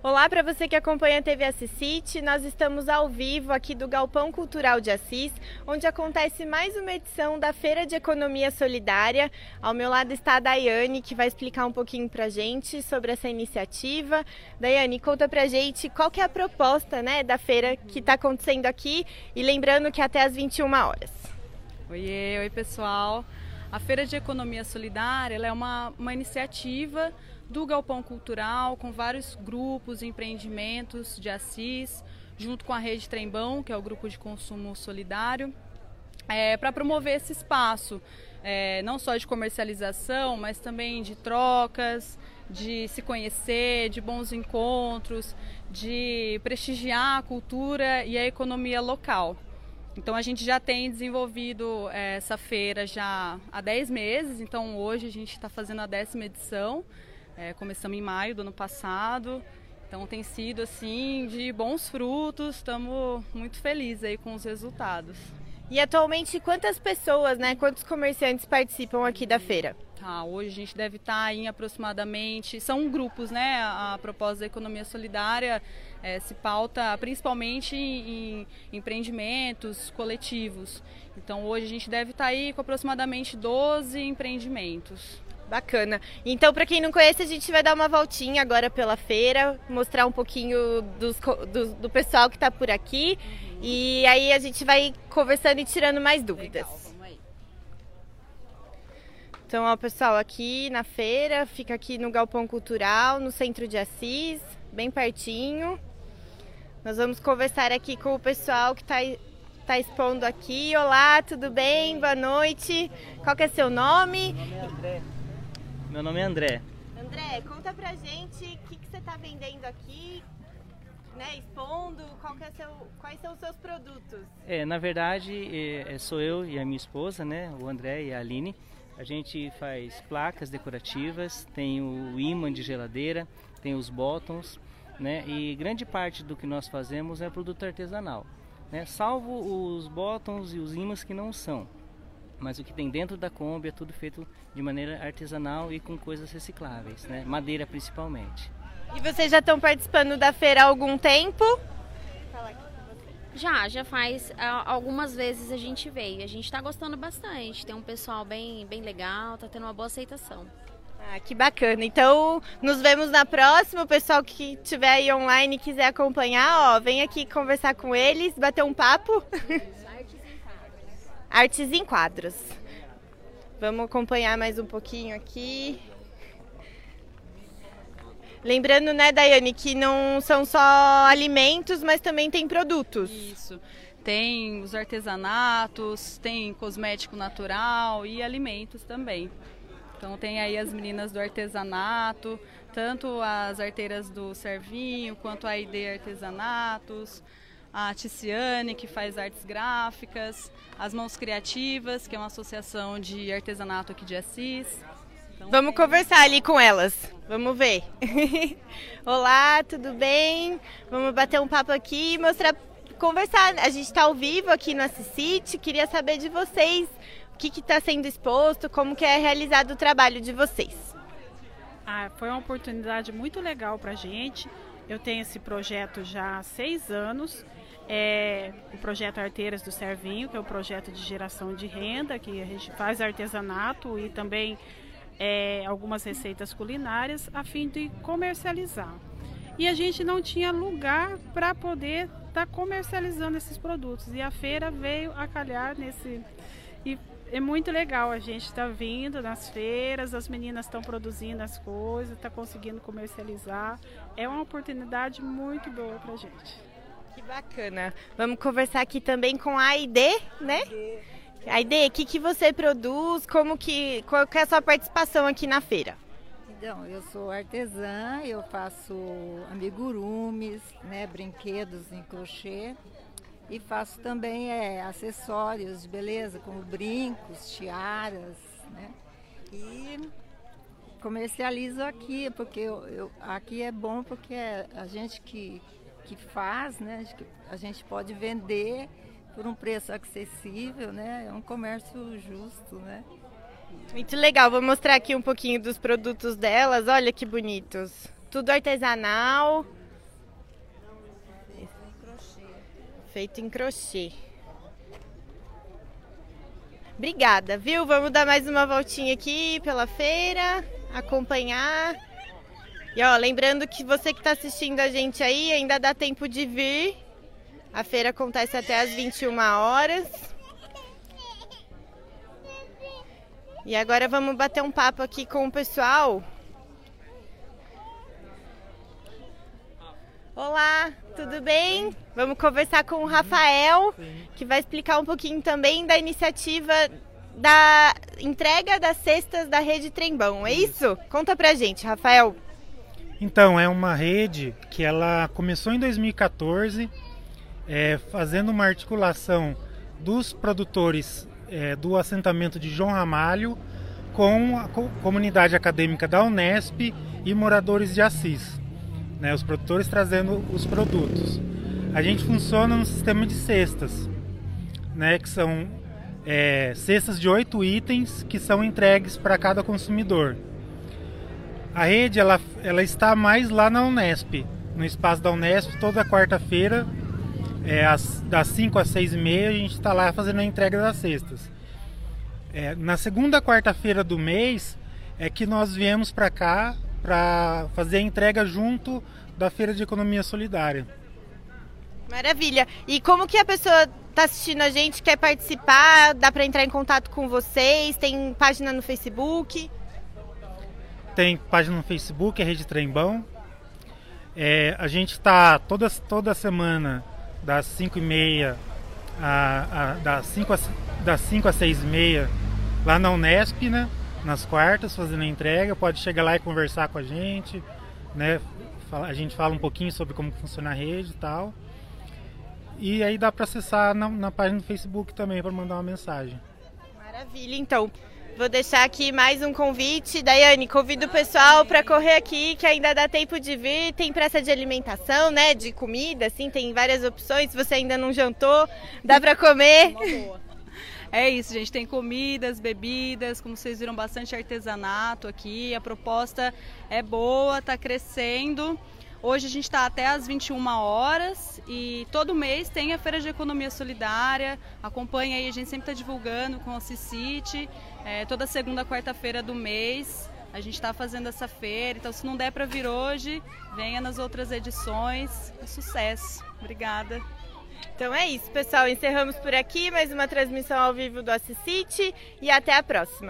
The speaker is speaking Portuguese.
Olá para você que acompanha a TV Assisite. Nós estamos ao vivo aqui do Galpão Cultural de Assis, onde acontece mais uma edição da Feira de Economia Solidária. Ao meu lado está a Daiane, que vai explicar um pouquinho para gente sobre essa iniciativa. Daiane, conta para gente qual que é a proposta né, da feira que está acontecendo aqui e lembrando que é até às 21 horas. Oiê, oi pessoal. A Feira de Economia Solidária é uma, uma iniciativa do Galpão Cultural, com vários grupos, empreendimentos de Assis, junto com a Rede Trembão, que é o grupo de consumo solidário, é, para promover esse espaço, é, não só de comercialização, mas também de trocas, de se conhecer, de bons encontros, de prestigiar a cultura e a economia local. Então a gente já tem desenvolvido é, essa feira já há 10 meses, então hoje a gente está fazendo a décima edição. É, começamos em maio do ano passado, então tem sido assim de bons frutos, estamos muito felizes aí com os resultados. E atualmente quantas pessoas, né, quantos comerciantes participam aqui da feira? Tá, hoje a gente deve estar tá em aproximadamente, são grupos, né? A, a proposta da economia solidária é, se pauta principalmente em, em, empreendimentos coletivos. Então hoje a gente deve estar tá aí com aproximadamente 12 empreendimentos. Bacana. Então, para quem não conhece, a gente vai dar uma voltinha agora pela feira, mostrar um pouquinho dos, do, do pessoal que está por aqui. Uhum. E aí a gente vai conversando e tirando mais dúvidas. Legal, vamos aí. Então, ó, pessoal, aqui na feira, fica aqui no Galpão Cultural, no centro de Assis, bem pertinho. Nós vamos conversar aqui com o pessoal que está tá expondo aqui. Olá, tudo bem? Boa noite. Qual que é seu nome? Meu nome é André. Meu nome é André. André, conta pra gente o que, que você está vendendo aqui, né, expondo, é seu, quais são os seus produtos? É, na verdade, é, é, sou eu e a minha esposa, né, o André e a Aline. A gente faz placas decorativas, tem o imã de geladeira, tem os bottoms, né, e grande parte do que nós fazemos é produto artesanal, né, salvo os bottoms e os imãs que não são mas o que tem dentro da Kombi é tudo feito de maneira artesanal e com coisas recicláveis, né? madeira principalmente. E vocês já estão participando da feira há algum tempo? Já, já faz algumas vezes a gente veio. A gente está gostando bastante. Tem um pessoal bem, bem legal, está tendo uma boa aceitação. Ah, que bacana. Então, nos vemos na próxima. O pessoal que estiver aí online e quiser acompanhar, ó, vem aqui conversar com eles, bater um papo. Artes em quadros. Vamos acompanhar mais um pouquinho aqui. Lembrando, né, Daiane, que não são só alimentos, mas também tem produtos. Isso. Tem os artesanatos, tem cosmético natural e alimentos também. Então tem aí as meninas do artesanato, tanto as arteiras do Servinho quanto a ID Artesanatos a Ticiane, que faz artes gráficas, as Mãos Criativas, que é uma associação de artesanato aqui de Assis. Então, Vamos é... conversar ali com elas. Vamos ver. Olá, tudo bem? Vamos bater um papo aqui e mostrar, conversar. A gente está ao vivo aqui no Assisite. Queria saber de vocês o que está sendo exposto, como que é realizado o trabalho de vocês. Ah, foi uma oportunidade muito legal para a gente. Eu tenho esse projeto já há seis anos é o projeto Arteiras do Servinho, que é o projeto de geração de renda, que a gente faz artesanato e também é, algumas receitas culinárias a fim de comercializar. E a gente não tinha lugar para poder estar tá comercializando esses produtos. E a feira veio a calhar nesse. E é muito legal a gente estar tá vindo nas feiras, as meninas estão produzindo as coisas, estão tá conseguindo comercializar. É uma oportunidade muito boa para a gente. Que bacana. Vamos conversar aqui também com a ID, né? ID, o que, que você produz? Como que, qual que é a sua participação aqui na feira? Então, eu sou artesã, eu faço amigurumis, né, brinquedos em crochê e faço também é, acessórios de beleza, como brincos, tiaras, né? E comercializo aqui, porque eu, eu, aqui é bom porque a gente que que faz, né? A gente pode vender por um preço acessível, né? É um comércio justo, né? Muito legal, vou mostrar aqui um pouquinho dos produtos delas, olha que bonitos. Tudo artesanal. Feito em crochê. Obrigada, viu? Vamos dar mais uma voltinha aqui pela feira, acompanhar. E ó, lembrando que você que está assistindo a gente aí, ainda dá tempo de vir. A feira acontece até às 21 horas. E agora vamos bater um papo aqui com o pessoal. Olá, tudo bem? Vamos conversar com o Rafael, que vai explicar um pouquinho também da iniciativa da entrega das cestas da rede Trembão, é isso? Conta pra gente, Rafael. Então, é uma rede que ela começou em 2014, é, fazendo uma articulação dos produtores é, do assentamento de João Ramalho com a comunidade acadêmica da Unesp e moradores de Assis né, os produtores trazendo os produtos. A gente funciona no sistema de cestas, né, que são é, cestas de oito itens que são entregues para cada consumidor. A rede ela, ela está mais lá na Unesp, no espaço da Unesp, toda quarta-feira, é, das 5 às 6 e meia, a gente está lá fazendo a entrega das cestas. É, na segunda quarta-feira do mês é que nós viemos para cá para fazer a entrega junto da Feira de Economia Solidária. Maravilha. E como que a pessoa está assistindo a gente, quer participar, dá para entrar em contato com vocês? Tem página no Facebook? Tem página no Facebook, é Rede Trembão. É, a gente está toda, toda semana, das 5 e meia, a, a, das 5 às das 5 às 6 e meia, lá na Unesp, né? nas quartas fazendo a entrega, pode chegar lá e conversar com a gente, né? A gente fala um pouquinho sobre como funciona a rede e tal. E aí dá para acessar na, na, página do Facebook também para mandar uma mensagem. Maravilha, então. Vou deixar aqui mais um convite. Daiane, convido o pessoal para correr aqui, que ainda dá tempo de vir. Tem praça de alimentação, né? De comida, assim, tem várias opções. Se você ainda não jantou, dá para comer. É isso, gente. Tem comidas, bebidas, como vocês viram, bastante artesanato aqui. A proposta é boa, está crescendo. Hoje a gente está até às 21 horas e todo mês tem a Feira de Economia Solidária. Acompanha aí, a gente sempre está divulgando com o Cicite. É, toda segunda, quarta-feira do mês a gente está fazendo essa feira. Então, se não der para vir hoje, venha nas outras edições. É sucesso. Obrigada. Então é isso, pessoal. Encerramos por aqui mais uma transmissão ao vivo do Assisite e até a próxima.